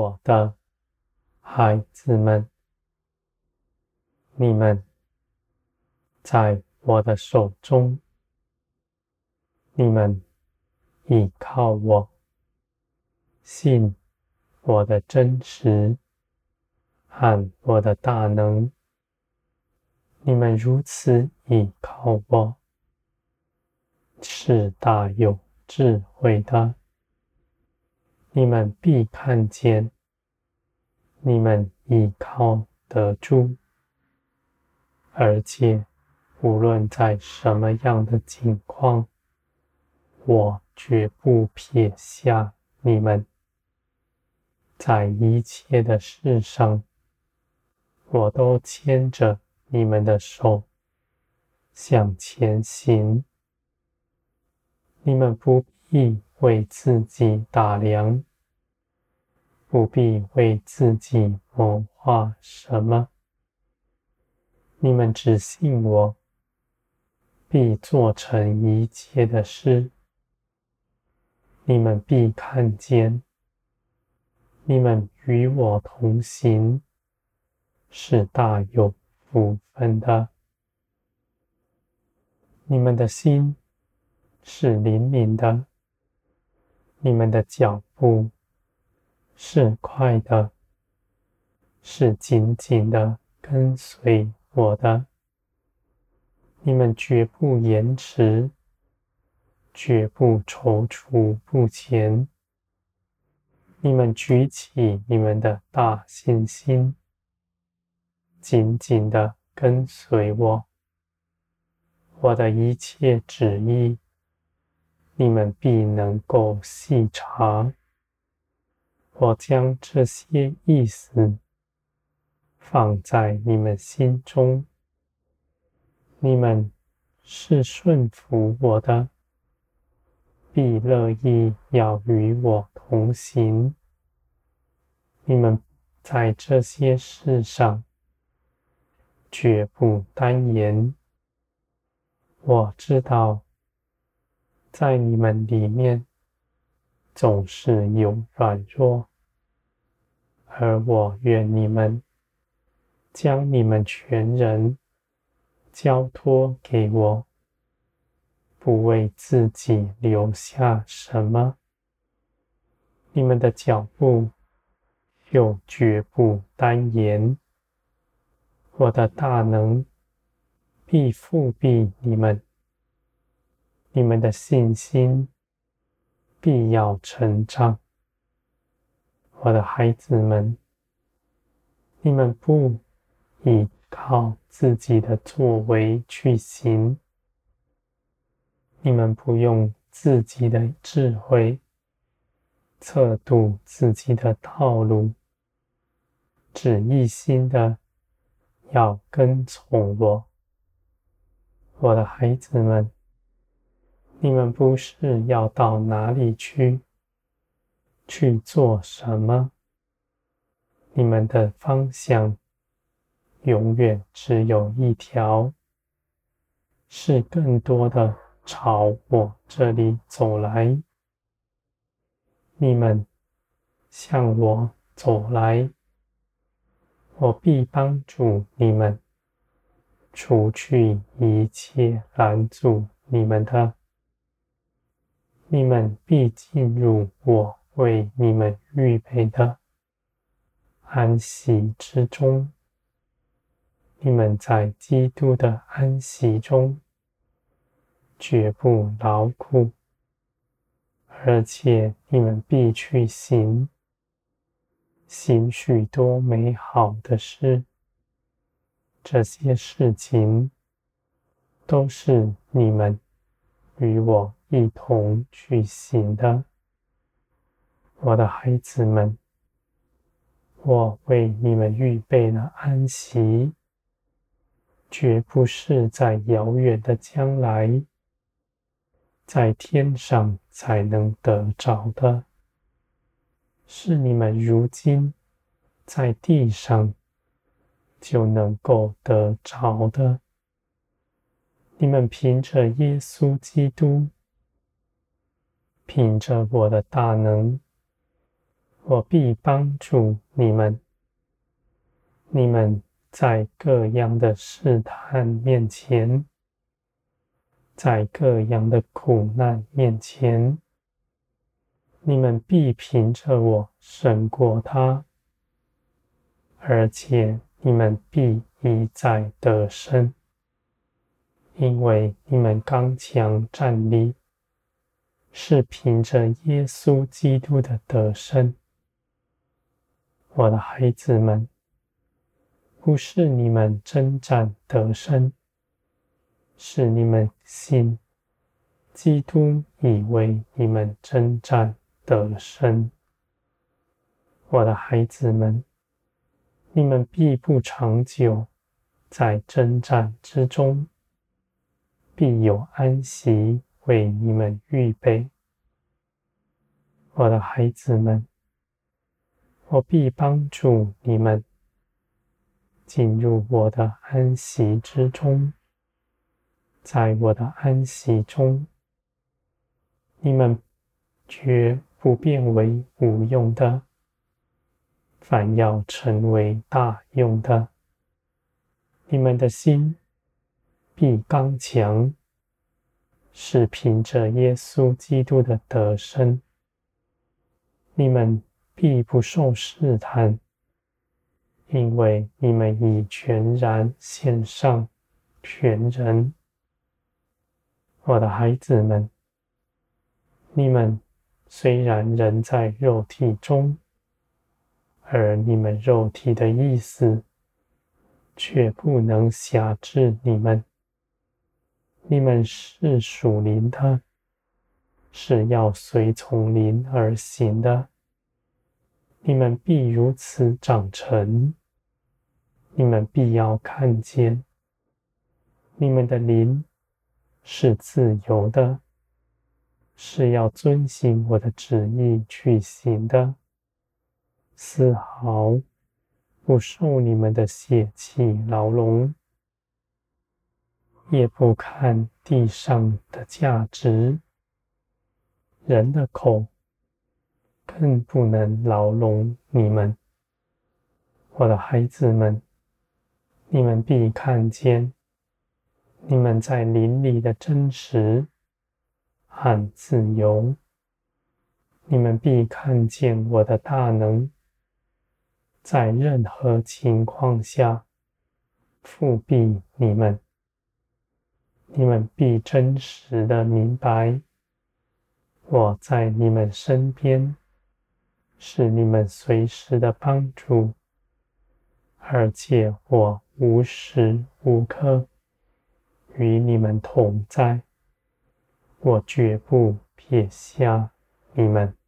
我的孩子们，你们在我的手中，你们倚靠我，信我的真实和我的大能。你们如此倚靠我，是大有智慧的。你们必看见，你们倚靠得住，而且无论在什么样的境况，我绝不撇下你们。在一切的事上，我都牵着你们的手向前行。你们不必为自己打量，不必为自己谋划什么。你们只信我，必做成一切的事。你们必看见，你们与我同行，是大有福分的。你们的心是灵敏的。你们的脚步是快的，是紧紧的跟随我的。你们绝不延迟，绝不踌躇不前。你们举起你们的大信心，紧紧的跟随我。我的一切旨意。你们必能够细察，我将这些意思放在你们心中。你们是顺服我的，必乐意要与我同行。你们在这些事上绝不单言。我知道。在你们里面总是有软弱，而我愿你们将你们全人交托给我，不为自己留下什么。你们的脚步又绝不单言，我的大能必覆庇你们。你们的信心必要成长，我的孩子们，你们不依靠自己的作为去行，你们不用自己的智慧测度自己的道路，只一心的要跟从我，我的孩子们。你们不是要到哪里去，去做什么？你们的方向永远只有一条，是更多的朝我这里走来。你们向我走来，我必帮助你们，除去一切拦阻你们的。你们必进入我为你们预备的安息之中。你们在基督的安息中绝不劳苦，而且你们必去行，行许多美好的事。这些事情都是你们与我。一同去行的，我的孩子们，我为你们预备了安息，绝不是在遥远的将来，在天上才能得着的，是你们如今在地上就能够得着的。你们凭着耶稣基督。凭着我的大能，我必帮助你们。你们在各样的试探面前，在各样的苦难面前，你们必凭着我胜过他，而且你们必一再得胜，因为你们刚强站立，是凭着耶稣基督的得胜。我的孩子们，不是你们征战得胜，是你们信基督以为你们征战得胜。我的孩子们，你们必不长久在征战之中，必有安息为你们预备。我的孩子们。我必帮助你们进入我的安息之中，在我的安息中，你们绝不变为无用的，反要成为大用的。你们的心必刚强，是凭着耶稣基督的得胜。你们。必不受试探，因为你们已全然献上全人。我的孩子们，你们虽然仍在肉体中，而你们肉体的意思却不能辖制你们。你们是属灵的，是要随从灵而行的。你们必如此长成，你们必要看见，你们的灵是自由的，是要遵行我的旨意去行的，丝毫不受你们的血气牢笼，也不看地上的价值，人的口。更不能牢笼你们，我的孩子们。你们必看见你们在林里的真实和自由。你们必看见我的大能，在任何情况下覆庇你们。你们必真实的明白，我在你们身边。是你们随时的帮助，而且我无时无刻与你们同在，我绝不撇下你们。